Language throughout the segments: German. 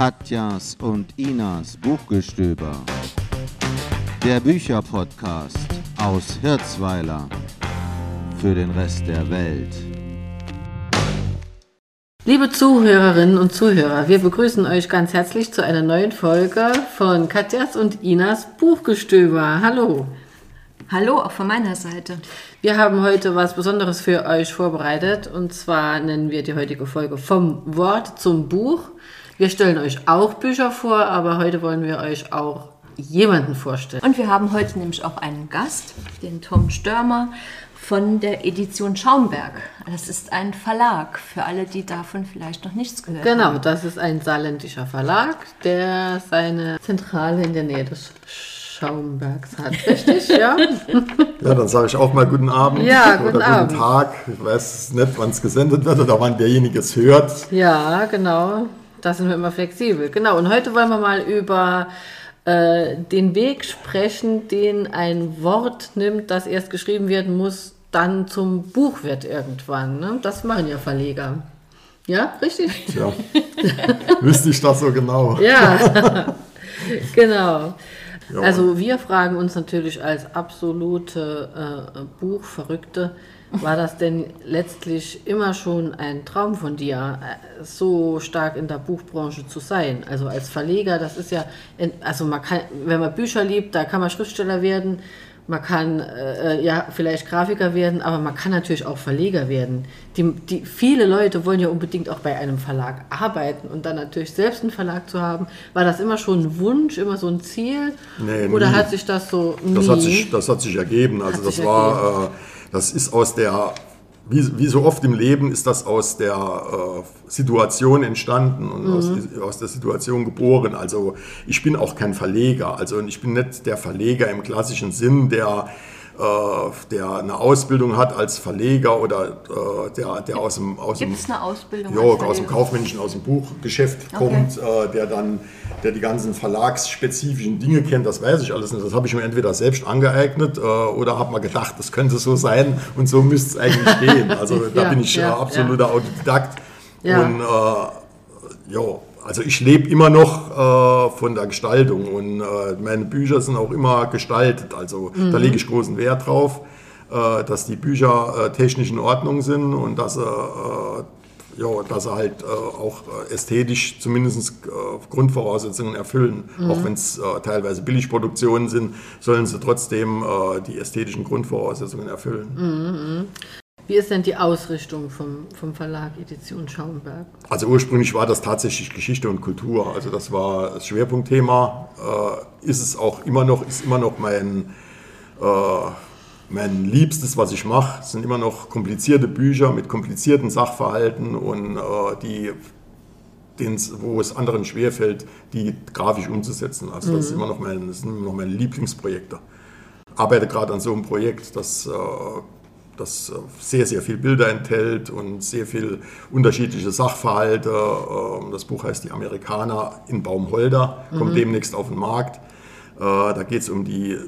Katjas und Inas Buchgestöber. Der Bücherpodcast aus Hirzweiler für den Rest der Welt. Liebe Zuhörerinnen und Zuhörer, wir begrüßen euch ganz herzlich zu einer neuen Folge von Katjas und Inas Buchgestöber. Hallo. Hallo, auch von meiner Seite. Wir haben heute was Besonderes für euch vorbereitet und zwar nennen wir die heutige Folge vom Wort zum Buch. Wir stellen euch auch Bücher vor, aber heute wollen wir euch auch jemanden vorstellen. Und wir haben heute nämlich auch einen Gast, den Tom Störmer von der Edition Schaumberg. Das ist ein Verlag für alle, die davon vielleicht noch nichts gehört Genau, haben. das ist ein saarländischer Verlag, der seine Zentrale in der Nähe des Schaumbergs hat. Richtig, ja? Ja, dann sage ich auch mal guten Abend Ja, guten oder Abend. guten Tag. Ich weiß nicht, wann es gesendet wird oder wann derjenige es hört. Ja, genau. Da sind wir immer flexibel. Genau. Und heute wollen wir mal über äh, den Weg sprechen, den ein Wort nimmt, das erst geschrieben werden muss, dann zum Buch wird irgendwann. Ne? Das machen ja Verleger. Ja, richtig? Tja, wüsste ich das so genau. Ja, genau. Ja. Also wir fragen uns natürlich als absolute äh, Buchverrückte, war das denn letztlich immer schon ein Traum von dir, so stark in der Buchbranche zu sein? Also als Verleger, das ist ja, in, also man kann, wenn man Bücher liebt, da kann man Schriftsteller werden, man kann äh, ja vielleicht Grafiker werden, aber man kann natürlich auch Verleger werden. Die, die, viele Leute wollen ja unbedingt auch bei einem Verlag arbeiten und dann natürlich selbst einen Verlag zu haben. War das immer schon ein Wunsch, immer so ein Ziel? Nee, Oder nie. hat sich das so Das nie? hat sich, das hat sich ergeben. Also Hat das sich war, äh, das ist aus der, wie, wie so oft im Leben, ist das aus der äh, Situation entstanden und aus, Mhm. aus der Situation geboren. Also ich bin auch kein Verleger. Also und ich bin nicht der Verleger im klassischen Sinn, der der eine Ausbildung hat als Verleger oder äh, der, der aus dem, aus dem eine Ausbildung? ja, als aus dem? Kaufmännischen, aus dem Buchgeschäft kommt, äh, der dann, der die ganzen verlagsspezifischen Dinge kennt, das weiß ich alles nicht. Das habe ich mir entweder selbst angeeignet äh, oder habe mal gedacht, das könnte so sein und so müsste es eigentlich gehen. Also da Ja, bin ich ja, äh, absoluter Autodidakt. Ja. Und äh, ja, also ich lebe immer noch äh, von der Gestaltung und äh, meine Bücher sind auch immer gestaltet. Also da lege ich großen Wert drauf, äh, dass die Bücher äh, technisch in Ordnung sind und dass sie, äh, ja, dass sie halt äh, auch äh, ästhetisch zumindest äh, Grundvoraussetzungen erfüllen. Auch wenn es äh, teilweise Billigproduktionen sind, sollen sie trotzdem äh, die ästhetischen Grundvoraussetzungen erfüllen. Wie ist denn die Ausrichtung vom, vom Verlag Edition Schaumberg? Also ursprünglich war das tatsächlich Geschichte und Kultur. Also das war das Schwerpunktthema. Äh, ist es auch immer noch, ist immer noch mein, äh, mein Liebstes, was ich mache. Es sind immer noch komplizierte Bücher mit komplizierten Sachverhalten und äh, die, wo es anderen schwerfällt, die grafisch umzusetzen. Also das, ist immer noch mein, das sind immer noch meine Lieblingsprojekte. Arbeite gerade an so einem Projekt, das äh, das äh, sehr, sehr viel Bilder enthält und sehr viel unterschiedliche Sachverhalte. Ähm, Das Buch heißt Die Amerikaner in Baumholder, kommt demnächst auf den Markt. Äh, Da geht es um die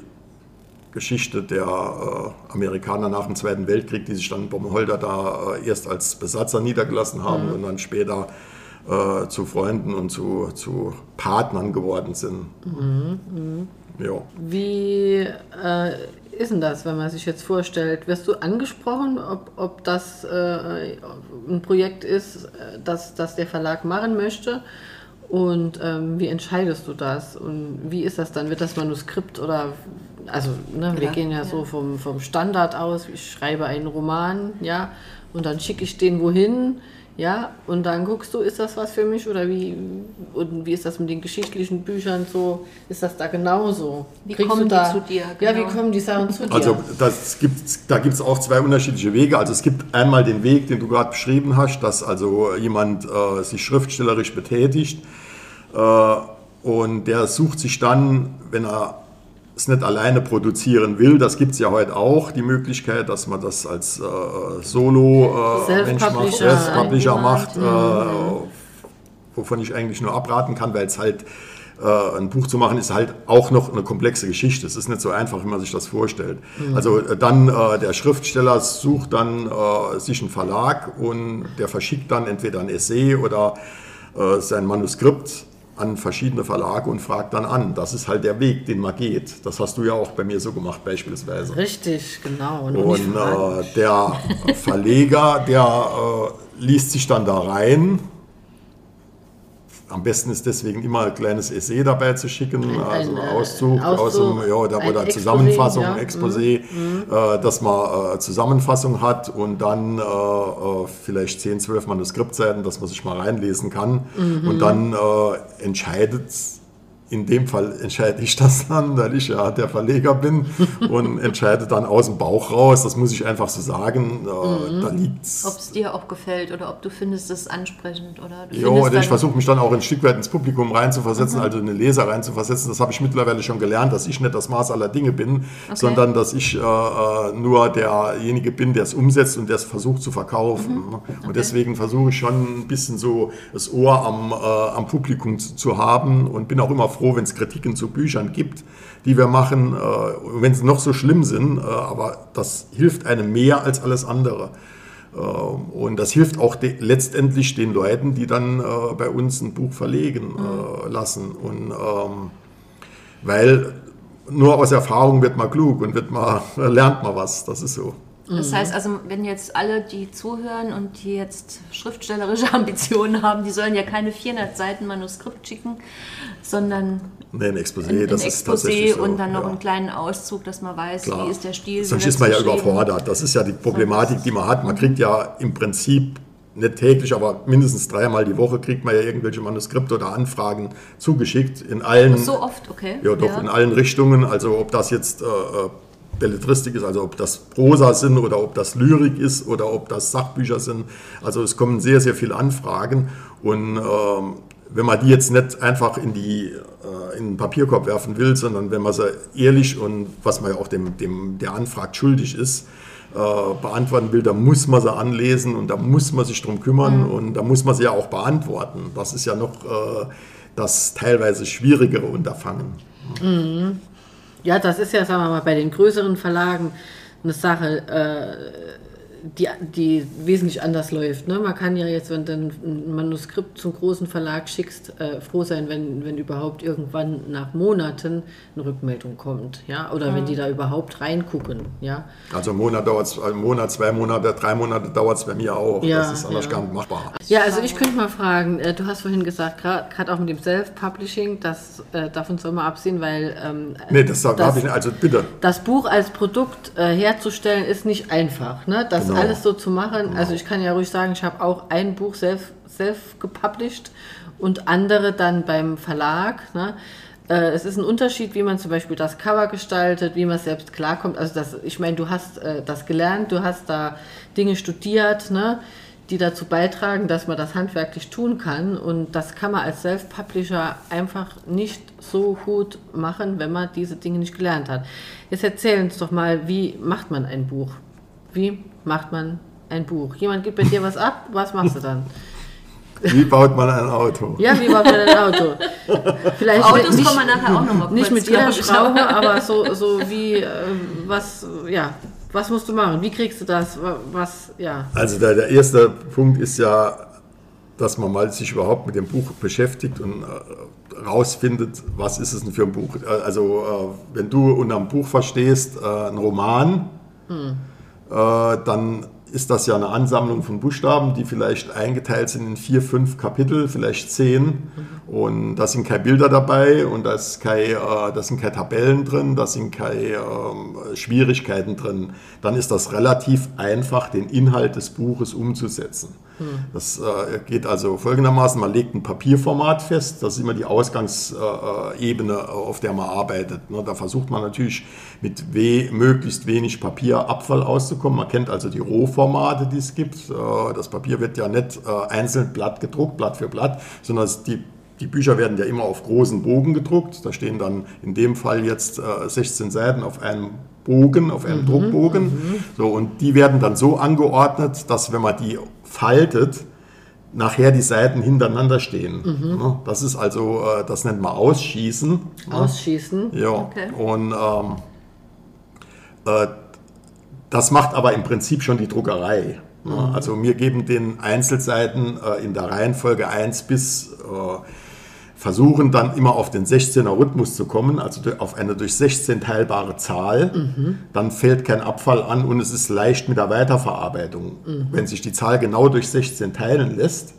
Geschichte der äh, Amerikaner nach dem Zweiten Weltkrieg, die sich dann in Baumholder da erst als Besatzer niedergelassen haben und dann später zu Freunden und zu, zu Partnern geworden sind. Ja. Wie äh, ist denn das, wenn man sich jetzt vorstellt? Wirst du angesprochen, ob, ob das äh, ein Projekt ist, äh, das, das der Verlag machen möchte? Und ähm, wie entscheidest du das? Und wie ist das dann? Wird das Manuskript oder, also ne, wir Ja, gehen ja, ja. so vom, vom Standard aus, ich schreibe einen Roman, ja, und dann schicke ich den wohin, ja, und dann guckst du, ist das was für mich oder wie, und wie ist das mit den geschichtlichen Büchern so? Ist das da genauso? Wie Kriegst kommen du die zu dir, Ja, wie genau? kommen die Sachen zu dir? Also das gibt, da gibt es auch zwei unterschiedliche Wege. Also es gibt einmal den Weg, den du gerade beschrieben hast, dass also jemand äh, sich schriftstellerisch betätigt äh, und der sucht sich dann, wenn er es nicht alleine produzieren will, das gibt es ja heute auch, die Möglichkeit, dass man das als äh, Solo äh, macht, Self-Publisher. Mhm. Mhm. macht, äh, wovon ich eigentlich nur abraten kann, weil es halt äh, ein Buch zu machen ist halt auch noch eine komplexe Geschichte. Es ist nicht so einfach, wie man sich das vorstellt. Also äh, dann äh, der Schriftsteller sucht dann äh, sich einen Verlag und der verschickt dann entweder ein Essay oder äh, sein Manuskript an verschiedene Verlage und frage dann an. Das ist halt der Weg, den man geht. Das hast du ja auch bei mir so gemacht beispielsweise. Richtig, genau. Und, und äh, der Verleger, der äh, liest sich dann da rein am besten ist deswegen immer ein kleines Essay dabei zu schicken, ein, also ein Auszug, Auszug, aus dem, ja, oder, oder Zusammenfassung, ja. Exposé, mhm. äh, dass man äh, Zusammenfassung hat und dann äh, äh vielleicht 10, 12 Manuskriptseiten, dass man sich mal reinlesen kann mhm. und dann äh, entscheidet in dem Fall entscheide ich das dann, weil ich ja der Verleger bin und entscheide dann aus dem Bauch raus. Das muss ich einfach so sagen. Mhm. Da liegt's. Ob es dir auch gefällt oder ob du findest es ansprechend oder Ja, oder ich versuche mich dann auch ein Stück weit ins Publikum reinzuversetzen, mhm. also in den Leser reinzuversetzen. Das habe ich mittlerweile schon gelernt, dass ich nicht das Maß aller Dinge bin, okay. sondern dass ich äh, äh nur derjenige bin, der es umsetzt und der es versucht zu verkaufen. Mhm. Okay. Und deswegen versuche ich schon ein bisschen so das Ohr am, äh, am Publikum zu, zu haben und bin auch immer froh, froh, wenn es Kritiken zu Büchern gibt, die wir machen, äh, wenn sie noch so schlimm sind, äh, aber das hilft einem mehr als alles andere. Äh, und das hilft auch de letztendlich den Leuten, die dann äh, bei uns ein Buch verlegen äh, mhm. lassen. Und ähm, weil nur aus Erfahrung wird man klug und wird man, lernt man was, das ist so. Das mhm. heißt also, wenn jetzt alle, die zuhören und die jetzt schriftstellerische Ambitionen haben, die sollen ja keine 400 Seiten Manuskript schicken, sondern nee, ein Exposé, ein, ein das Exposé ist so, und dann noch ja. einen kleinen Auszug, dass man weiß, Klar. wie ist der Stil. Sonst ist man ja überfordert. Das ist ja die Problematik, die man hat. Man kriegt ja im Prinzip nicht täglich, aber mindestens dreimal die Woche kriegt man ja irgendwelche Manuskripte oder Anfragen zugeschickt in allen. So oft, okay. Ja, doch ja. in allen Richtungen. Also ob das jetzt äh, äh Belletristik ist, also ob das Prosa sind oder ob das Lyrik ist oder ob das Sachbücher sind. Also es kommen sehr, sehr viele Anfragen und ähm, wenn man die jetzt nicht einfach in, die, äh, in den Papierkorb werfen will, sondern wenn man sie ehrlich und was man ja auch dem, dem der Anfragt schuldig ist, äh, beantworten will, dann muss man sie anlesen und da muss man sich drum kümmern mhm. und da muss man sie ja auch beantworten. Das ist ja noch äh, das teilweise schwierigere Unterfangen. Mhm. Ja, das ist ja, sagen wir mal, bei den größeren Verlagen eine Sache, äh, die, die wesentlich anders läuft. Ne? Man kann ja jetzt, wenn du ein Manuskript zum großen Verlag schickst, äh, froh sein, wenn, wenn überhaupt irgendwann nach Monaten eine Rückmeldung kommt. Ja? Oder mhm. wenn die da überhaupt reingucken. Ja? Also ein Monat dauert es, ein Monat, zwei Monate, drei Monate dauert es bei mir auch. Ja, das ist anders ja. gar nicht machbar. Ja, also ich könnte mal fragen, äh, du hast vorhin gesagt, gerade auch mit dem Self-Publishing, das, äh, davon soll man absehen, weil... Ähm, nee, das, das habe ich nicht, also bitte. Das Buch als Produkt äh, herzustellen ist nicht einfach. Ne? Das genau. Alles so zu machen. Genau. Also ich kann ja ruhig sagen, ich habe auch ein Buch self, self gepublished und andere dann beim Verlag. Ne? Äh, es ist ein Unterschied, wie man zum Beispiel das Cover gestaltet, wie man selbst klarkommt. Also das, ich meine, du hast äh, das gelernt, du hast da Dinge studiert, ne, die dazu beitragen, dass man das handwerklich tun kann. Und das kann man als Self-Publisher einfach nicht so gut machen, wenn man diese Dinge nicht gelernt hat. Jetzt erzähl uns doch mal, wie macht man ein Buch? Wie macht man ein Buch? Jemand gibt bei dir was ab, was machst du dann? Wie baut man ein Auto? Ja, wie baut man ein Auto? Vielleicht Autos nicht, kommen wir nachher auch nochmal Nicht mit jeder Schraube, aber so, so wie, äh, was, ja, was musst du machen? Wie kriegst du das? Was, ja. Also der, der erste Punkt ist ja, dass man mal sich überhaupt mit dem Buch beschäftigt und äh, rausfindet, was ist es denn für ein Buch. Also äh, wenn du unter einem Buch verstehst, äh, ein Roman, hm äh, dann ist das ja eine Ansammlung von Buchstaben, die vielleicht eingeteilt sind in vier, fünf Kapitel, vielleicht zehn. Und da sind keine Bilder dabei und da, ist kein, äh, da sind keine Tabellen drin, da sind keine äh, Schwierigkeiten drin. Dann ist das relativ einfach, den Inhalt des Buches umzusetzen. Hm. Das äh, geht also folgendermaßen, man legt ein Papierformat fest, das ist immer die Ausgangsebene, äh, auf der man arbeitet. Ne? Da versucht man natürlich mit we möglichst wenig Papierabfall auszukommen. Man kennt also die Rohformate, die es gibt. Äh, das Papier wird ja nicht einzeln Blatt gedruckt, Blatt für Blatt, sondern die die Bücher werden ja immer auf großen Bogen gedruckt. Da stehen dann in dem Fall jetzt 16 Seiten auf einem Bogen, auf einem mhm, Druckbogen. Mhm. So, und die werden dann so angeordnet, dass wenn man die faltet, nachher die Seiten hintereinander stehen. Mhm. Ne? Das ist also, äh, das nennt man Ausschießen. Ne? Ausschießen. Ja. Okay. Und ähm, äh, das macht aber im Prinzip schon die Druckerei. Ne? Mhm. Also wir geben den Einzelseiten äh, in der Reihenfolge 1 bis versuchen dann immer auf den 16er Rhythmus zu kommen, also auf eine durch 16 teilbare Zahl. Dann fällt kein Abfall an und es ist leicht mit der Weiterverarbeitung. Wenn sich die Zahl genau durch 16 teilen lässt,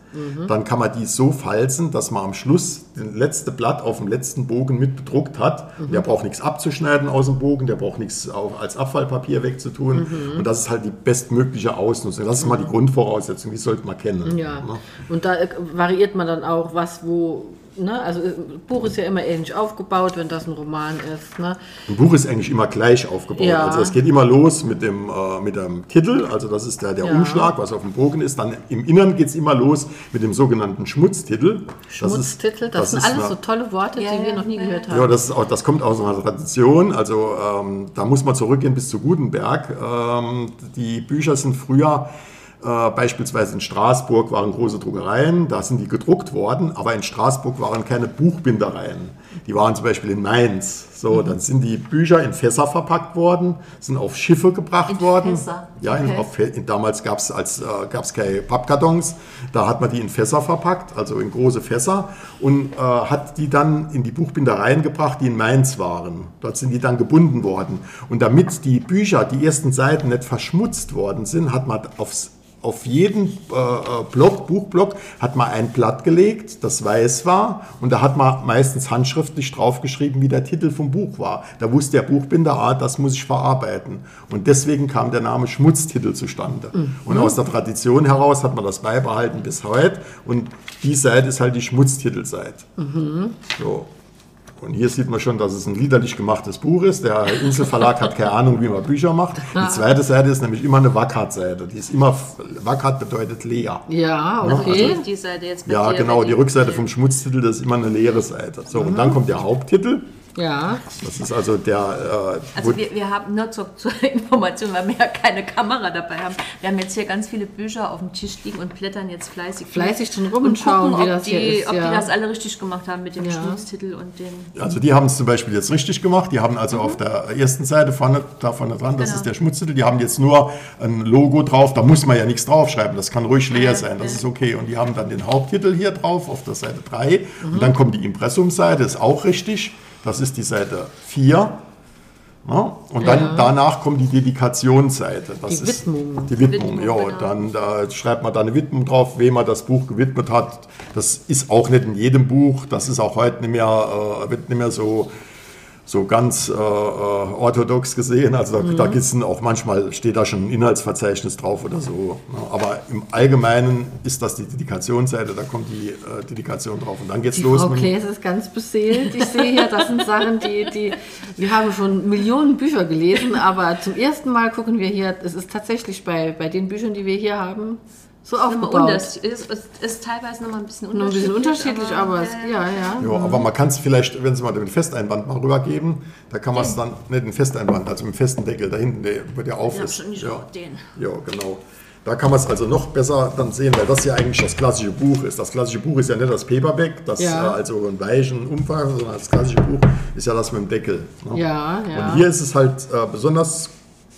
dann kann man die so falzen, dass man am Schluss das letzte Blatt auf dem letzten Bogen mit bedruckt hat. Der braucht nichts abzuschneiden aus dem Bogen, der braucht nichts als Abfallpapier wegzutun. Und das ist halt die bestmögliche Ausnutzung. Das ist mal die Grundvoraussetzung, die sollte man kennen. Ja, Ne? und da äh, variiert man dann auch, was wo, ne? Also äh, Buch ist ja immer ähnlich aufgebaut, wenn das ein Roman ist, ne? Ein Buch ist eigentlich immer gleich aufgebaut. Ja. Also es geht immer los mit dem, äh, mit dem Titel, also das ist der, der Ja. Umschlag, was auf dem Bogen ist. Dann im Innern geht es immer los mit dem sogenannten Schmutztitel. Das ist- Schmutztitel, das, sind alles eine- so tolle Worte, Ja, die wir noch nie ja, gehört haben. Ja, das, ist auch, das kommt aus einer Tradition. Also ähm, da muss man zurückgehen bis zu Gutenberg. Ähm, die Bücher sind früher äh, beispielsweise in Straßburg waren große Druckereien, da sind die gedruckt worden, aber in Straßburg waren keine Buchbindereien. Die waren zum Beispiel in Mainz. So, Mhm. dann sind die Bücher in Fässer verpackt worden, sind auf Schiffe gebracht In worden. Fässer? Ja, in, Okay. auf, in, damals gab es als äh, gab's keine Pappkartons, da hat man die in Fässer verpackt, also in große Fässer und äh, hat die dann in die Buchbindereien gebracht, die in Mainz waren. Dort sind die dann gebunden worden. Und damit die Bücher, die ersten Seiten nicht verschmutzt worden sind, hat man aufs auf jeden äh, äh, Block, Buchblock, hat man ein Blatt gelegt, das weiß war, und da hat man meistens handschriftlich draufgeschrieben, wie der Titel vom Buch war. Da wusste der Buchbinder, ah, das muss ich verarbeiten. Und deswegen kam der Name Schmutztitel zustande. Und aus der Tradition heraus hat man das beibehalten bis heute. Und die Seite ist halt die Schmutztitelseite. So. Und hier sieht man schon, dass es ein liederlich gemachtes Buch ist. Der Inselverlag hat keine Ahnung, wie man Bücher macht. Die zweite Seite ist nämlich immer eine Wackert-Seite. Die ist immer, Wackert bedeutet leer. Ja, also okay. Die Seite jetzt bei Ja, dir, genau, die Rückseite vom Schmutztitel, das ist immer eine leere Seite. So, und dann kommt der Haupttitel. Ja. Das ist also der, äh, Also wir, wir haben nur zur, zur Information, weil wir ja keine Kamera dabei haben. Wir haben jetzt hier ganz viele Bücher auf dem Tisch liegen und blättern jetzt fleißig. Fleißig drin rum und und schauen, gucken, wie ob das die, hier ist, Ob ja. die das alle richtig gemacht haben mit dem Ja. Schmutztitel und den. Also die haben es zum Beispiel jetzt richtig gemacht. Die haben also auf der ersten Seite vorne, da vorne dran, das Genau. ist der Schmutztitel. Die haben jetzt nur ein Logo drauf. Da muss man ja nichts draufschreiben. Das kann ruhig leer Ja, sein. Das ja. ist okay. Und die haben dann den Haupttitel hier drauf auf der Seite 3. Und dann kommt die Impressumseite, ist auch richtig. Das ist die Seite 4. Ja, und dann Ja. danach kommt die Dedikationsseite. Das Die ist Widmung. Die Widmung, Widmung, ja. genau. Dann da schreibt man da eine Widmung drauf, wem man das Buch gewidmet hat. Das ist auch nicht in jedem Buch. Das ist auch heute nicht mehr, äh, wird nicht mehr so, so ganz äh, äh, orthodox gesehen. Also da, da gibt's ein- auch manchmal steht da schon ein Inhaltsverzeichnis drauf oder so. ne. Aber im Allgemeinen ist das die Dedikationsseite, da kommt die äh, Dedikation drauf und dann geht's Die los. Frau Klaes ist ganz beseelt. Ich sehe hier, das sind Sachen, die, die, wir haben schon Millionen Bücher gelesen, aber zum ersten Mal gucken wir hier, es ist tatsächlich bei, bei den Büchern, die wir hier haben, so aufgebaut. unters- ist, ist, ist teilweise nochmal ein bisschen Nur ein bisschen unterschiedlich. unterschiedlich, aber es, ja, ja. Ja, aber man kann es vielleicht, wenn Sie mal den Festeinband mal rübergeben, da kann man es dann, nicht den Festeinband, also mit dem festen Deckel, da hinten, der, wo der auf hab ist. schon nicht ja. den. ja, genau. Da kann man es also noch besser dann sehen, weil das ja eigentlich das klassische Buch ist. Das klassische Buch ist ja nicht das Paperback, das Ja. äh, also einen weichen Umfang, sondern das klassische Buch ist ja das mit dem Deckel. ne? Ja, ja. Und hier ist es halt äh, besonders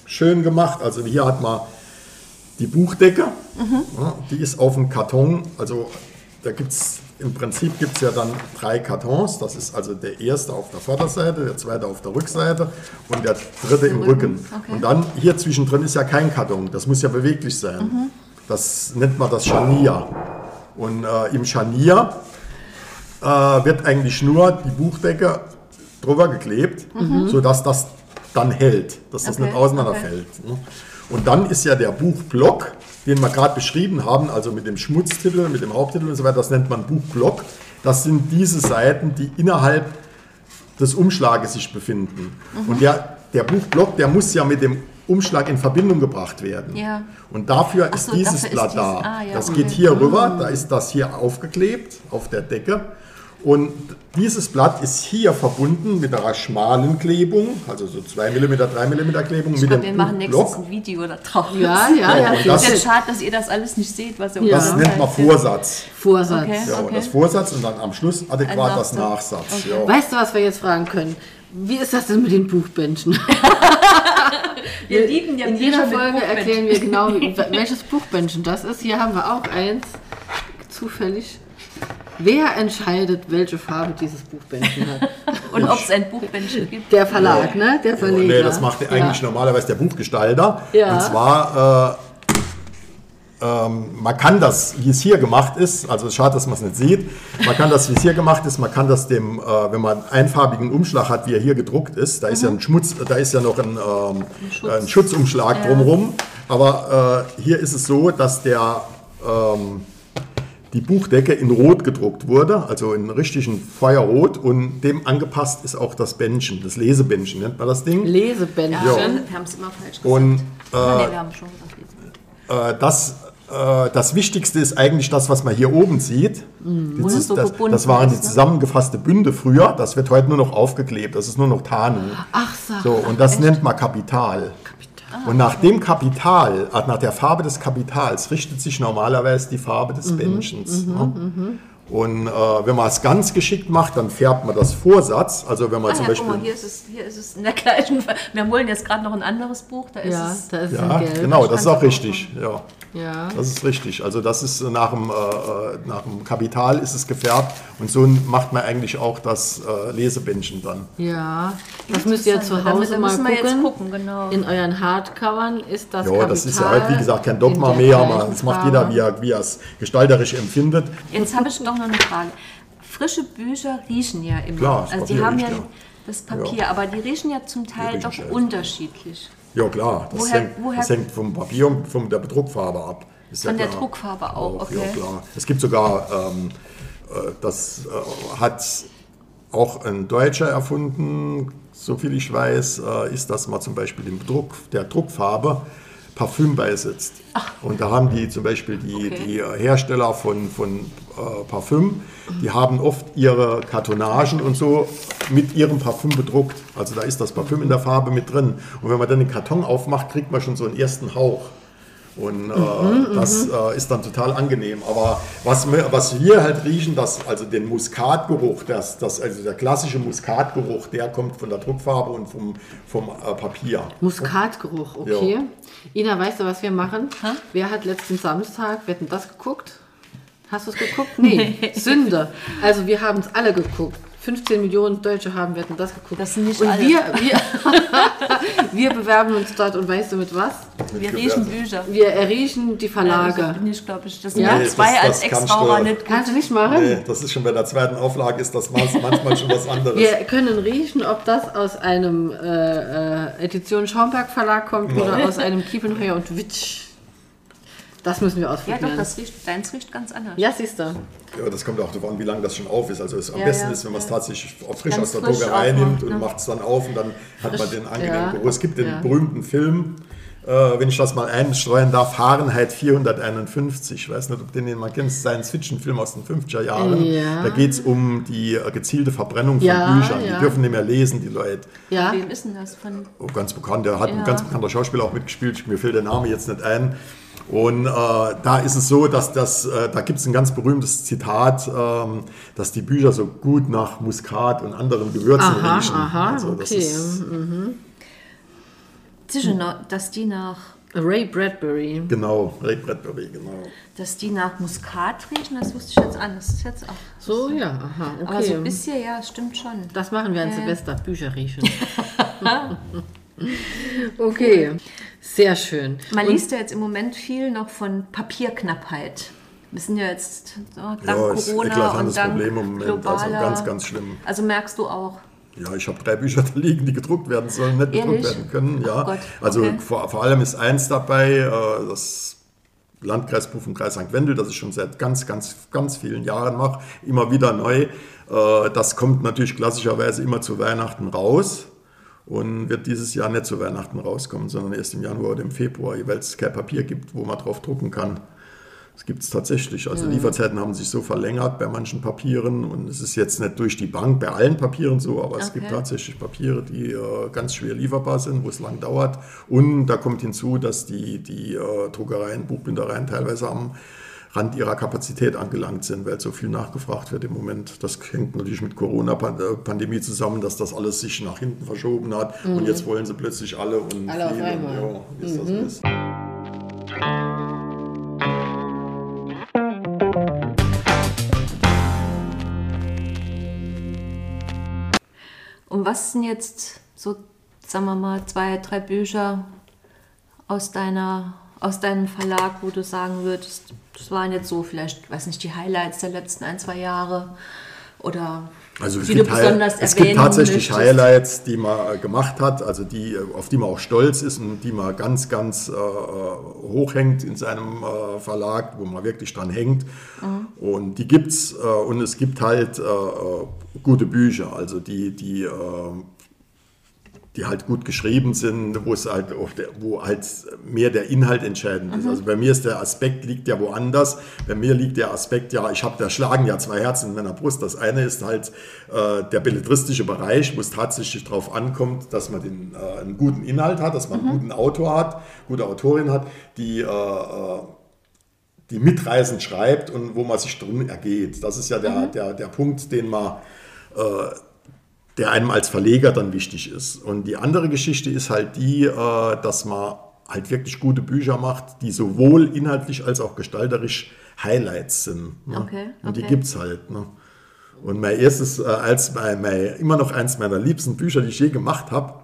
schön gemacht. Also hier hat man die Buchdecke, ja, die ist auf dem Karton. Also da gibt es im Prinzip gibt es ja dann drei Kartons. Das ist also der erste auf der Vorderseite, der zweite auf der Rückseite und der dritte im Rücken. okay. Und dann hier zwischendrin ist ja kein Karton. Das muss ja beweglich sein. Das nennt man das Scharnier. Und äh, im Scharnier äh, wird eigentlich nur die Buchdecke drüber geklebt, sodass das dann hält, dass das Okay, nicht auseinanderfällt. ne? Und dann ist ja der Buchblock, den wir gerade beschrieben haben, also mit dem Schmutztitel, mit dem Haupttitel und so weiter, das nennt man Buchblock. Das sind diese Seiten, die innerhalb des Umschlages sich befinden. Und der, der Buchblock, der muss ja mit dem Umschlag in Verbindung gebracht werden. Ja. Und dafür ist so, dieses dafür ist Blatt dies- da. ah, ja, das okay. geht hier rüber, da ist das hier aufgeklebt auf der Decke. Und dieses Blatt ist hier verbunden mit einer schmalen Klebung, also so 2 mm, 3 mm Klebung Ich mit glaube, dem wir machen nächstes ein Video da drauf. Ja, ja, ja. und die- das- ist schade, dass ihr das alles nicht seht, was ihr Ja. Das nennt man Vorsatz. Vorsatz. Okay. Ja, und das Vorsatz und dann am Schluss adäquat das Nachsatz. Nachsatz. Ja. Weißt du, was wir jetzt fragen können? Wie ist das denn mit den Buchbändchen? Wir lieben ja In jeder Folge erklären wir genau, welches Buchbändchen das ist. Hier haben wir auch eins, zufällig. Wer entscheidet, welche Farbe dieses Buchbändchen hat? Und ob es ein Buchbändchen gibt. Der Verlag, ne? Der Verleger. Nee, das macht eigentlich ja. normalerweise der Buchgestalter. Ja. Und zwar, äh, ähm, man kann das, wie es hier gemacht ist, also schade, dass man es nicht sieht, man kann das, wie es hier gemacht ist, man kann das dem, äh, wenn man einen einfarbigen Umschlag hat, wie er hier gedruckt ist, da ist ja ein Schmutz, da ist ja noch ein, ähm, ein Schutzumschlag drumherum, aber äh, hier ist es so, dass der ähm, die Buchdecke in Rot gedruckt wurde, also in richtigen Feuerrot und dem angepasst ist auch das Bändchen, das Lesebändchen nennt man das Ding. Lesebändchen. Wir haben es immer falsch gesagt. Und Ah, nee, wir haben schon gesagt. Äh, das, äh, das Wichtigste ist eigentlich das, was man hier oben sieht. Die zus- es so das, das waren die ne? zusammengefasste Bünde früher. Das wird heute nur noch aufgeklebt. Das ist nur noch Tarnung. Ach, sag. So, und das nennt man Kapital. Und nach dem Kapital, äh, nach der Farbe des Kapitals, richtet sich normalerweise die Farbe des Mhm, Bändchens. ne? Und äh, wenn man es ganz geschickt macht, dann färbt man das Vorsatz. Also wenn man Ah zum ja, guck Beispiel. mal, hier ist, es, hier ist es in der gleichen. Wir holen jetzt gerade noch ein anderes Buch, da ist Ja, es. da ist ja, ein Gelb. genau, das ist auch richtig. Ja. Ja. Das ist richtig. Also das ist nach dem, äh, äh, nach dem Kapital ist es gefärbt und so macht man eigentlich auch das äh, Lesebändchen dann. Ja, das müsst ihr zu Da Hause müssen mal gucken. gucken, genau. In euren Hardcovern ist das Ja, Kapital das ist ja halt, wie gesagt, kein Dogma mehr, aber das macht jeder, wie er, wie er es gestalterisch empfindet. Jetzt habe ich doch noch eine Frage. Frische Bücher riechen ja immer. Klar, das also die haben riecht, ja ja. das Papier, aber die riechen ja zum Teil doch scheiße. unterschiedlich. Ja klar, das, Woher- hängt, woher- das hängt vom Papier und von der Bedruckfarbe ab. Ist ja Von der klar. Druckfarbe auch, okay. Ja klar. Es gibt sogar, ähm, äh, das äh, hat auch ein Deutscher erfunden, so viel ich weiß, äh, ist, dass man zum Beispiel im Druck der Druckfarbe Parfüm beisetzt. Und da haben die zum Beispiel die, Okay. die Hersteller von, von äh, Parfüm, die haben oft ihre Kartonagen und so mit ihrem Parfüm bedruckt. Also da ist das Parfüm in der Farbe mit drin. Und wenn man dann den Karton aufmacht, kriegt man schon so einen ersten Hauch. Und äh, das äh, ist dann total angenehm. Aber was, wir- was wir halt riechen, das, also den Muskatgeruch, das, das, also der klassische Muskatgeruch, der kommt von der Druckfarbe und vom, vom äh, Papier. Muskatgeruch, okay. Ina, weißt du, was wir machen? Wer hat letzten Samstag, wir hatten das geguckt? Hast du es geguckt? Nee, Sünde. Also wir haben es alle geguckt. 15 Millionen Deutsche haben, wir hatten das geguckt. Das sind nicht und alle. Wir, wir, wir bewerben uns dort und weißt du mit was? Wir riechen Bücher. Wir erriechen die Ja, Verlage. das bin ich, glaube ich. Das sind Ja? ja, Nee, zwei das- als du- nicht. Kannst du nicht machen? Nee, das ist schon bei der zweiten Auflage, ist das manchmal schon was anderes. Wir können riechen, ob das aus einem äh, äh, Edition Schaumberg Verlag kommt oder aus einem Kiepenheuer und Witsch. Das müssen wir Ja, ausprobieren. doch, das riecht, deins riecht ganz anders. Ja, siehst du. Ja, das kommt auch darauf an, wie lange das schon auf ist. Also es, am Ja, besten ja, ist, wenn man es tatsächlich frisch Ganz aus der frisch aufmacht, nimmt und ne? macht es dann auf und dann hat man den angenehmen ja. Geruch. Es gibt den Ja. berühmten Film, äh, wenn ich das mal einstreuen darf, Fahrenheit 451. Ich weiß nicht, ob den mal kennst, Science-Fiction-Film aus den 50er Jahren. Ja. Da geht es um die gezielte Verbrennung von Ja, Büchern. ja. Die dürfen nicht mehr lesen, die Leute. Ja, Wem ist denn das von? Oh, ganz bekannt, der hat Ja. ein ganz bekannter Schauspieler auch mitgespielt, mir fällt der Name jetzt nicht ein. Und äh, da ist es so, dass das, äh, da gibt es ein ganz berühmtes Zitat, ähm, dass die Bücher so gut nach Muskat und anderen Gewürzen aha, riechen. aha, Also das okay. ist, Sicher, noch, dass die nach, Ray Bradbury. genau, Ray Bradbury, genau. dass die nach Muskat riechen, das wusste ich jetzt an. Das ist jetzt auch. So, ja, aha, Aber so okay. ein bisschen, ja, stimmt schon. das machen wir an Ja. Silvester, Bücher riechen. okay, sehr schön. Man Und- liest ja jetzt im Moment viel noch von Papierknappheit. Wir sind ja jetzt so, dank Ja, ist Corona und dank Problem im Moment, globaler. also ganz, ganz schlimm. Also merkst du auch. Ja, ich habe drei Bücher da liegen, die gedruckt werden sollen, nicht gedruckt Ehrlich? werden können. Ja. Ach Gott, Also okay. vor, vor allem ist eins dabei, äh, das Landkreisbuch vom Kreis St. Wendel, das ich schon seit ganz, ganz, ganz vielen Jahren mache, immer wieder neu. Äh, das kommt natürlich klassischerweise immer zu Weihnachten raus und wird dieses Jahr nicht zu Weihnachten rauskommen, sondern erst im Januar oder im Februar, weil es kein Papier gibt, wo man drauf drucken kann. Das gibt es tatsächlich. Also Lieferzeiten haben sich so verlängert bei manchen Papieren und es ist jetzt nicht durch die Bank bei allen Papieren so, aber es gibt Okay. tatsächlich Papiere, die äh, ganz schwer lieferbar sind, wo es lang dauert. Und da kommt hinzu, dass die, die äh, Druckereien, Buchbindereien teilweise am Rand ihrer Kapazität angelangt sind, weil so viel nachgefragt wird im Moment. Das hängt natürlich mit Corona-Pandemie zusammen, dass das alles sich nach hinten verschoben hat mhm. und jetzt wollen sie plötzlich alle und alle auf einmal. Ja, wie mhm. das ist. Und was sind jetzt so, sagen wir mal, zwei, drei Bücher aus deiner aus deinem Verlag, wo du sagen würdest, das waren jetzt so vielleicht, weiß nicht, die Highlights der letzten ein, zwei Jahre oder also es die gibt, es gibt tatsächlich möchtest? Highlights, die man äh, gemacht hat, also die, auf die man auch stolz ist und die man ganz, ganz äh, hochhängt in seinem äh, Verlag, wo man wirklich dran hängt. Und die gibt's äh, und es gibt halt äh, äh, gute Bücher, also die, die äh, die halt gut geschrieben sind, wo es halt, der, wo halt mehr der Inhalt entscheidend ist. Also bei mir ist der Aspekt liegt ja woanders. Bei mir liegt der Aspekt ja, ich habe da schlagen ja zwei Herzen in meiner Brust. Das eine ist halt äh, der belletristische Bereich, wo es tatsächlich darauf ankommt, dass man den, äh, einen guten Inhalt hat, dass man einen guten Autor hat, gute Autorin hat, die äh, äh, die mitreißend schreibt und wo man sich drin ergeht. Das ist ja der, der, der Punkt, den man äh, der einem als Verleger dann wichtig ist. Und die andere Geschichte ist halt die, äh, dass man halt wirklich gute Bücher macht, die sowohl inhaltlich als auch gestalterisch Highlights sind. Ne? Okay, Und die okay. gibt's halt. Ne? Und mein erstes, äh, als mein, mein, immer noch eins meiner liebsten Bücher, die ich je gemacht habe,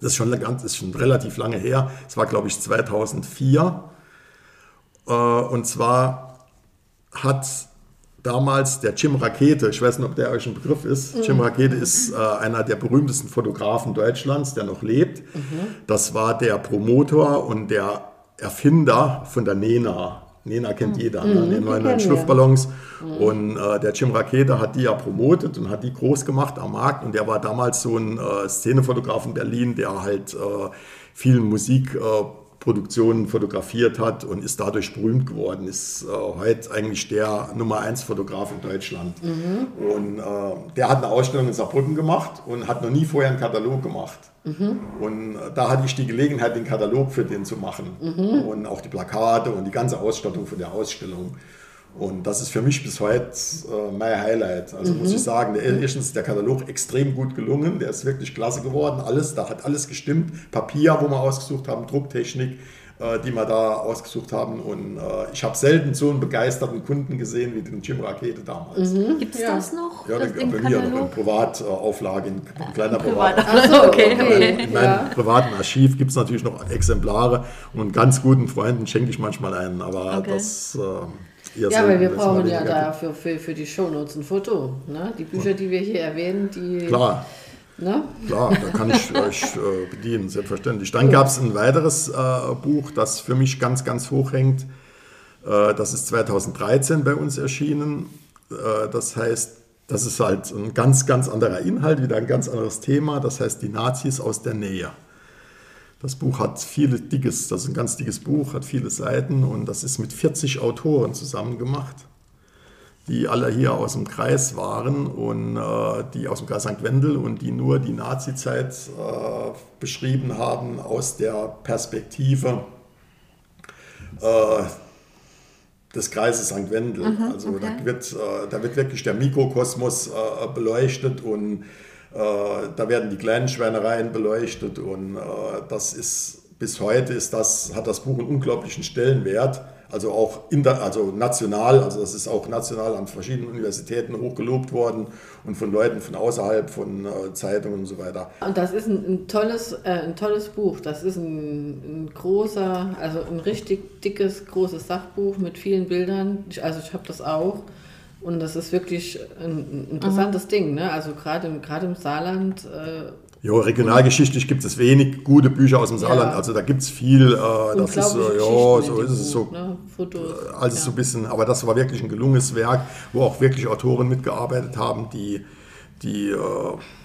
das ist schon, ganz, ist schon relativ lange her, es war glaube ich 2004. Äh, und zwar hat damals der Jim Rakete, ich weiß nicht, ob der euch ein Begriff ist. Jim Rakete ist äh, einer der berühmtesten Fotografen Deutschlands, der noch lebt. Das war der Promotor und der Erfinder von der Nena. Nena kennt jeder, ne? die neuen wir. Luftballons. Und äh, der Jim Rakete hat die ja promotet und hat die groß gemacht am Markt. Und der war damals so ein äh, Szenefotograf in Berlin, der halt äh, viel Musik äh, Produktionen fotografiert hat und ist dadurch berühmt geworden, ist äh, heute eigentlich der Nummer 1 Fotograf in Deutschland. Und äh, der hat eine Ausstellung in Saarbrücken gemacht und hat noch nie vorher einen Katalog gemacht. Und äh, da hatte ich die Gelegenheit, den Katalog für den zu machen. Und auch die Plakate und die ganze Ausstattung für der Ausstellung. Und das ist für mich bis heute äh, mein Highlight. Also muss ich sagen, der, erstens ist der Katalog extrem gut gelungen, der ist wirklich klasse geworden. Alles, da hat alles gestimmt. Papier, wo wir ausgesucht haben, Drucktechnik, äh, die wir da ausgesucht haben. Und äh, ich habe selten so einen begeisterten Kunden gesehen wie den Jim Rakete damals. Gibt es Ja. das noch? Ja, das, bei mir noch in Katalog? Privatauflage, in, in kleiner Privat. Privat. So, Okay, okay. In meinem privaten Archiv gibt es natürlich noch Exemplare und ganz guten Freunden schenke ich manchmal einen, aber Okay. das eher Ja, weil wir brauchen ja dafür für, für die Shownotes ein Foto. Ne? Die Bücher, die wir hier erwähnen, die. Klar, Ne? klar, da kann ich euch äh, bedienen, selbstverständlich. Dann gab es ein weiteres äh, Buch, das für mich ganz, ganz hoch hängt. Äh, das ist 2013 bei uns erschienen. Äh, das heißt, das ist halt ein ganz, ganz anderer Inhalt, wieder ein ganz anderes Thema. Das heißt, die Nazis aus der Nähe. Das Buch hat viele dickes, das ist ein ganz dickes Buch, hat viele Seiten und das ist mit 40 Autoren zusammen gemacht, die alle hier aus dem Kreis waren und äh, die aus dem Kreis St. Wendel und die nur die Nazizeit äh, beschrieben haben aus der Perspektive äh, des Kreises St. Wendel. also okay. da, wird, äh, da wird wirklich der Mikrokosmos äh, beleuchtet und da werden die kleinen Schweinereien beleuchtet und äh, das ist bis heute ist das, hat das Buch einen unglaublichen Stellenwert. Also auch inter, also national, also das ist auch national an verschiedenen Universitäten hochgelobt worden und von Leuten von außerhalb, von äh, Zeitungen und so weiter. Und das ist ein, ein, tolles, äh, ein tolles Buch. Das ist ein, ein großer, also ein richtig dickes, großes Sachbuch mit vielen Bildern. Also ich habe das auch. Und das ist wirklich ein, interessantes Ding. Ne? Also gerade im, gerade im Saarland. Äh, Ja, regionalgeschichtlich gibt es wenig gute Bücher aus dem Saarland. Also da gibt es viel, äh, das ist so, unglaubliche ja, so ist es so. Ne? Fotos. Also ja. so ein bisschen, aber das war wirklich ein gelungenes Werk, wo auch wirklich Autoren mitgearbeitet haben, die, die äh,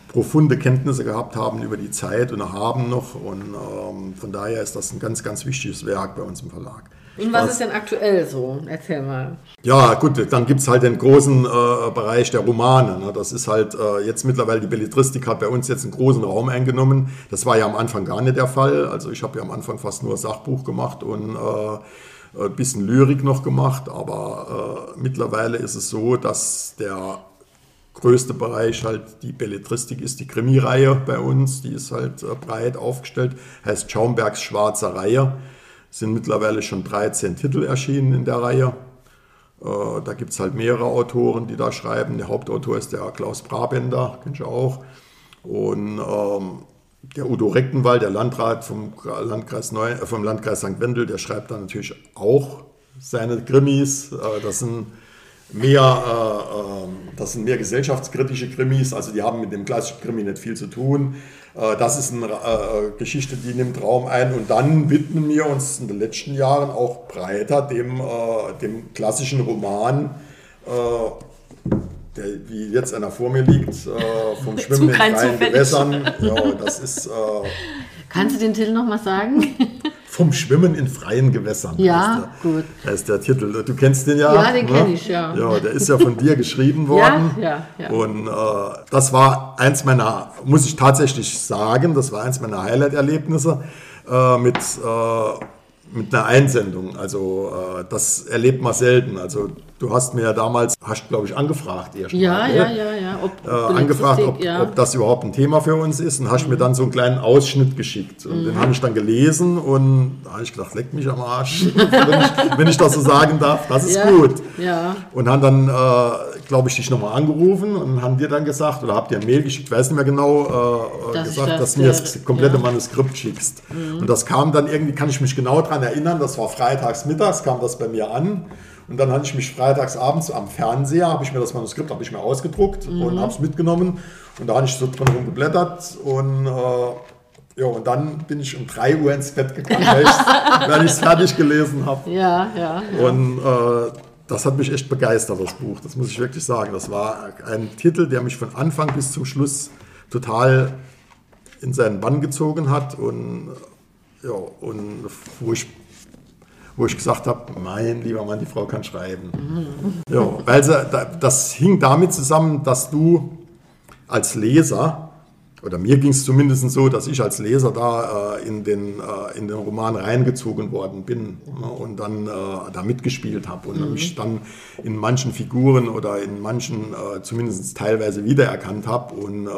profunde Kenntnisse gehabt haben über die Zeit und haben noch. Und ähm, von daher ist das ein ganz, ganz wichtiges Werk bei uns im Verlag. Und was ist denn aktuell so? Erzähl mal. Ja, gut, dann gibt es halt den großen äh, Bereich der Romane. Ne? Das ist halt äh, jetzt mittlerweile, die Belletristik hat bei uns jetzt einen großen Raum eingenommen. Das war ja am Anfang gar nicht der Fall. Also ich habe ja am Anfang fast nur Sachbuch gemacht und äh, ein bisschen Lyrik noch gemacht. Aber äh, mittlerweile ist es so, dass der größte Bereich halt die Belletristik ist, die Krimireihe bei uns. Die ist halt äh, breit aufgestellt, heißt Schaumbergs Schwarze Reihe. Sind mittlerweile schon 13 Titel erschienen in der Reihe. Äh, Da gibt es halt mehrere Autoren, die da schreiben. Der Hauptautor ist der Klaus Brabender, kennt ihr auch. Und ähm, der Udo Rechtenwald, der Landrat vom Landkreis, Neu äh, vom Landkreis St. Wendel, der schreibt dann natürlich auch seine Krimis. Äh, das sind mehr, äh, ähm, das sind mehr gesellschaftskritische Krimis, also die haben mit dem klassischen Krimi nicht viel zu tun. Äh, das ist eine äh, Geschichte, die nimmt Raum ein und dann widmen wir uns in den letzten Jahren auch breiter dem, dem klassischen Roman, der, wie jetzt einer vor mir liegt, vom Schwimmen in freien Gewässern. Ja, das ist... Kannst du den Titel nochmal sagen? Vom Schwimmen in freien Gewässern. Ja, der, gut. Das ist der Titel. Du kennst den ja. Ja, den ne? kenne ich, ja. Ja, der ist ja von dir geschrieben worden. Ja, ja, ja. Und äh, das war eins meiner, muss ich tatsächlich sagen, das war eins meiner Highlight-Erlebnisse äh, mit, äh, mit einer Einsendung. Also äh, das erlebt man selten. Also Du hast mir ja damals, hast glaube ich angefragt erst ja, mal, ja, ja, ja, ob, äh, angefragt, ob, ja. ob, das überhaupt ein Thema für uns ist und hast mhm. mir dann so einen kleinen Ausschnitt geschickt und mhm. den habe ich dann gelesen und da habe ich gedacht, leck mich am Arsch, wenn, ich, wenn, ich, das so sagen darf, das ist ja, gut. Ja. Und haben dann, äh, glaube ich, dich nochmal angerufen und haben dir dann gesagt oder habt ihr ein Mail geschickt, weiß nicht mehr genau, äh, dass gesagt, das, dass du mir das komplette Manuskript schickst. Mhm. Und das kam dann irgendwie, kann ich mich genau daran erinnern, das war freitags mittags, kam das bei mir an. Und dann hatte ich mich freitags abends am Fernseher, habe ich mir das Manuskript habe ich mir ausgedruckt mhm. und habe es mitgenommen. Und da habe ich so drin rumgeblättert und äh, ja, und dann bin ich um 3 Uhr ins Bett gegangen, weil ich es fertig gelesen habe. Ja, ja, ja. Und äh, das hat mich echt begeistert, das Buch. Das muss ich wirklich sagen. Das war ein Titel, der mich von Anfang bis zum Schluss total in seinen Bann gezogen hat und, ja, und wo ich wo ich gesagt habe, mein lieber Mann, die Frau kann schreiben. Mhm. Ja, weil sie, das hing damit zusammen, dass du als Leser, oder mir ging es zumindest so, dass ich als Leser da äh, in, den, äh, in den Roman reingezogen worden bin ne, und dann äh, da mitgespielt habe und mhm. mich dann in manchen Figuren oder in manchen äh, zumindest teilweise wiedererkannt habe und äh,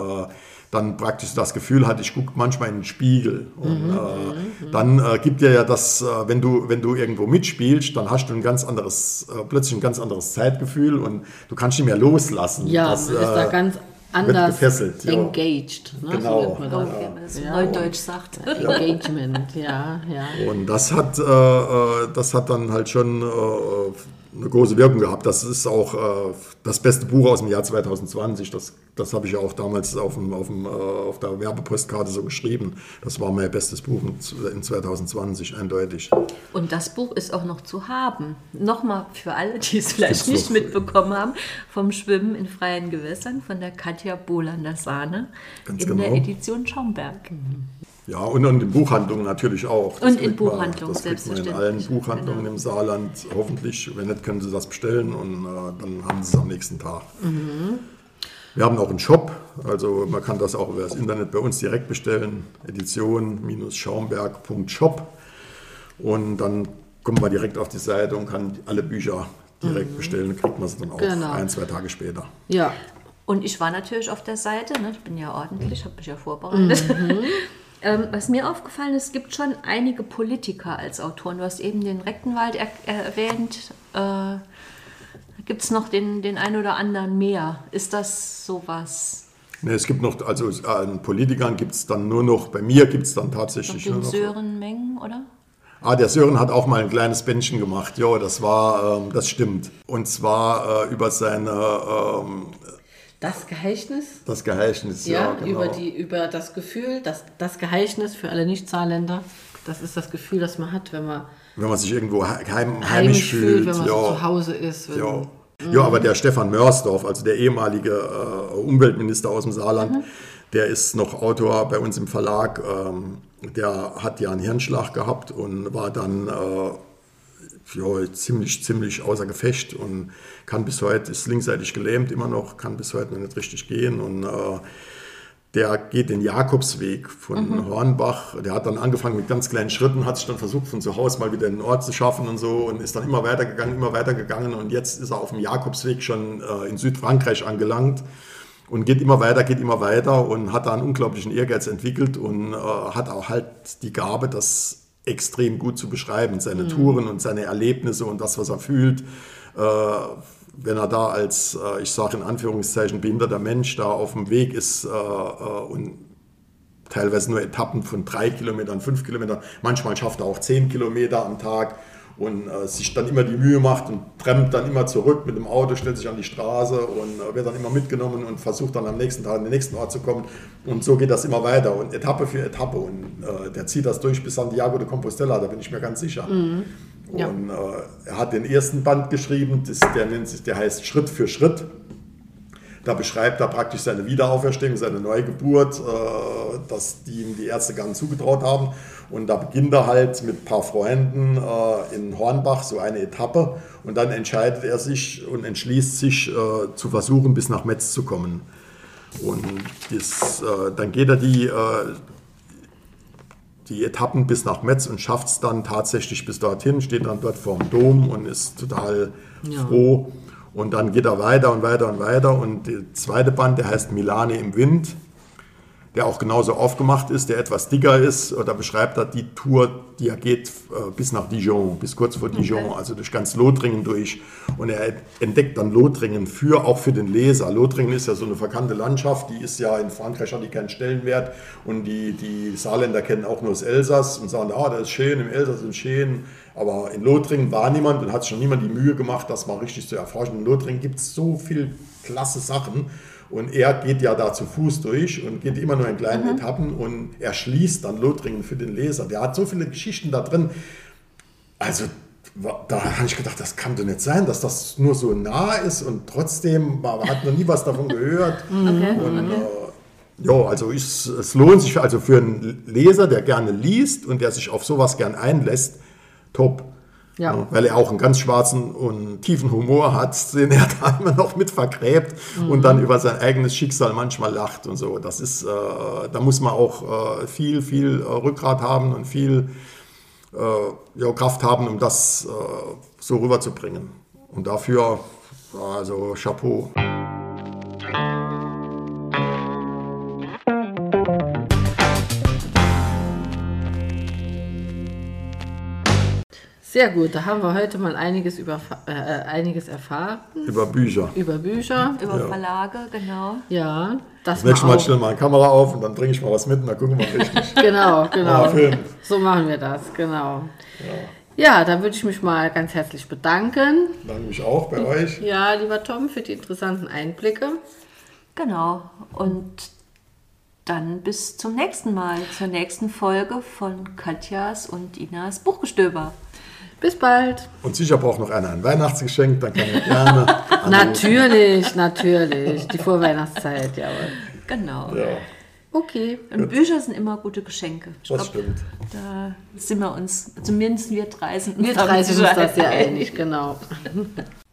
dann praktisch das Gefühl hatte, ich gucke manchmal in den Spiegel. Und mhm, äh, dann äh, gibt dir ja das, äh, wenn du, wenn du irgendwo mitspielst, dann hast du ein ganz anderes, äh, plötzlich ein ganz anderes Zeitgefühl und du kannst nicht mehr loslassen. Ja, das, man ist da äh, ganz anders gefesselt, engaged. Ne? Genau. So man, okay, man das ja. Neudeutsch sagt. Engagement, ja, ja. Und das hat, äh, das hat dann halt schon eine große Wirkung gehabt. Das ist auch äh, das beste Buch aus dem Jahr 2020. Das, das habe ich ja auch damals auf, dem, auf, dem, äh, auf der Werbepostkarte so geschrieben. Das war mein bestes Buch in 2020, eindeutig. Und das Buch ist auch noch zu haben. Nochmal für alle, die es vielleicht nicht mitbekommen haben, vom Schwimmen in freien Gewässern von der Katja Bolander-Sahne in genau. der Edition Schaumberg. Mhm. Ja, und in den Buchhandlungen natürlich auch. Das und in Buchhandlungen, das selbstverständlich. in allen Buchhandlungen genau. im Saarland. Hoffentlich, wenn nicht, können Sie das bestellen und äh, dann haben Sie es am nächsten Tag. Mhm. Wir haben auch einen Shop, also man kann das auch über das Internet bei uns direkt bestellen. Edition-schaumberg.shop. Und dann kommt man direkt auf die Seite und kann alle Bücher direkt mhm. bestellen, kriegt man sie dann auch genau. ein, zwei Tage später. Ja. Und ich war natürlich auf der Seite, ne? ich bin ja ordentlich, habe mich ja vorbereitet. Mhm. Ähm, was mir aufgefallen ist, es gibt schon einige Politiker als Autoren. Du hast eben den Rechtenwald er erwähnt. Äh, gibt es noch den, den einen oder anderen mehr? Ist das sowas? Ne, es gibt noch, also an Politikern gibt es dann nur noch, bei mir gibt es dann tatsächlich noch den nur noch. Sören Mengen, oder? Ah, der Sören hat auch mal ein kleines Bändchen gemacht. Ja, das war, ähm, das stimmt. Und zwar äh, über seine ähm, das Geheimnis? Das Geheimnis, ja, ja genau. über, die, über das Gefühl, das, das Geheimnis für alle Nicht-Saarländer, das ist das Gefühl, das man hat, wenn man... Wenn man sich irgendwo heim, heimisch, heimisch fühlt, wenn man ja. so zu Hause ist. ja. Mhm. ja, aber der Stefan Mörsdorf, also der ehemalige äh, Umweltminister aus dem Saarland, mhm. der ist noch Autor bei uns im Verlag. Ähm, der hat ja einen Hirnschlag gehabt und war dann... Äh, ja, ziemlich, ziemlich außer Gefecht und kann bis heute, ist linksseitig gelähmt immer noch, kann bis heute noch nicht richtig gehen und äh, der geht den Jakobsweg von mhm. Hornbach. Der hat dann angefangen mit ganz kleinen Schritten, hat sich dann versucht, von zu Hause mal wieder in den Ort zu schaffen und so und ist dann immer weitergegangen, immer weitergegangen und jetzt ist er auf dem Jakobsweg schon äh, in Südfrankreich angelangt und geht immer weiter, geht immer weiter und hat da einen unglaublichen Ehrgeiz entwickelt und äh, hat auch halt die Gabe, das extrem gut zu beschreiben, seine mhm. Touren und seine Erlebnisse und das, was er fühlt. Äh, wenn er da als, äh, ich sage in Anführungszeichen, behinderter Mensch da auf dem Weg ist äh, äh, und teilweise nur Etappen von drei Kilometern, fünf Kilometern, manchmal schafft er auch zehn Kilometer am Tag und äh, sich dann immer die Mühe macht und trennt dann immer zurück mit dem Auto, stellt sich an die Straße und äh, wird dann immer mitgenommen und versucht dann am nächsten Tag an den nächsten Ort zu kommen. Und so geht das immer weiter und Etappe für Etappe. Und äh, der zieht das durch bis Santiago de Compostela, da bin ich mir ganz sicher. Mhm. Ja. Und äh, er hat den ersten Band geschrieben, das, der, nennt sich, der heißt Schritt für Schritt. Da beschreibt er praktisch seine Wiederauferstehung, seine Neugeburt, äh, dass die ihm die Ärzte gar nicht zugetraut haben. Und da beginnt er halt mit ein paar Freunden äh, in Hornbach so eine Etappe. Und dann entscheidet er sich und entschließt sich äh, zu versuchen, bis nach Metz zu kommen. Und das, äh, dann geht er die, äh, die Etappen bis nach Metz und schafft es dann tatsächlich bis dorthin, steht dann dort vor dem Dom und ist total Ja. froh. Und dann geht er weiter und weiter und weiter. Und der zweite Band, der heißt Milane im Wind, der auch genauso aufgemacht ist, der etwas dicker ist. Da beschreibt er die Tour, die er geht äh, bis nach Dijon, bis kurz vor Dijon, also durch ganz Lothringen durch. Und er entdeckt dann Lothringen für, auch für den Leser. Lothringen ist ja so eine verkannte Landschaft, die ist ja in Frankreich hat die keinen Stellenwert. Und die, die Saarländer kennen auch nur das Elsass und sagen, ah, das ist schön, im Elsass ist schön. Aber in Lothringen war niemand und hat sich schon niemand die Mühe gemacht, das mal richtig zu erforschen. In Lothringen gibt es so viel klasse Sachen. Und er geht ja da zu Fuß durch und geht immer nur in kleinen Etappen und er schließt dann Lothringen für den Leser. Der hat so viele Geschichten da drin. Also da habe ich gedacht, das kann doch nicht sein, dass das nur so nah ist und trotzdem man hat noch nie was davon gehört. Okay. Und, äh, ja, also ich, es lohnt sich also für einen Leser, der gerne liest und der sich auf sowas gern einlässt, top. Ja. weil er auch einen ganz schwarzen und tiefen Humor hat, den er da immer noch mit vergräbt und dann über sein eigenes Schicksal manchmal lacht und so. Das ist, äh, da muss man auch äh, viel, viel äh, Rückgrat haben und viel äh, ja, Kraft haben, um das äh, so rüberzubringen. Und dafür, also Chapeau. Sehr gut, da haben wir heute mal einiges, über, äh, einiges erfahren Über Bücher. über Bücher. Über Ja. Verlage, genau. Ja, das Das nächste mal Mal stellen wir eine Kamera auf und dann bringe ich mal was mit und dann gucken wir richtig. Genau, genau. Film. So machen wir das, genau. Ja, da würde ich mich mal ganz herzlich bedanken. Danke mich auch bei euch. Ja, lieber Tom, für die interessanten Einblicke. Genau. Und dann bis zum nächsten Mal, zur nächsten Folge von Katjas und Inas Buchgestöber. Bis bald. Und sicher braucht noch einer ein Weihnachtsgeschenk, dann kann er gerne. Natürlich, natürlich. Die Vorweihnachtszeit, jawohl. Genau. Ja, Okay. Und Bücher sind immer gute Geschenke. Ich das glaub, stimmt. Da sind wir uns, zumindest wir drei sind uns Wir drei sind uns das ja einig, genau.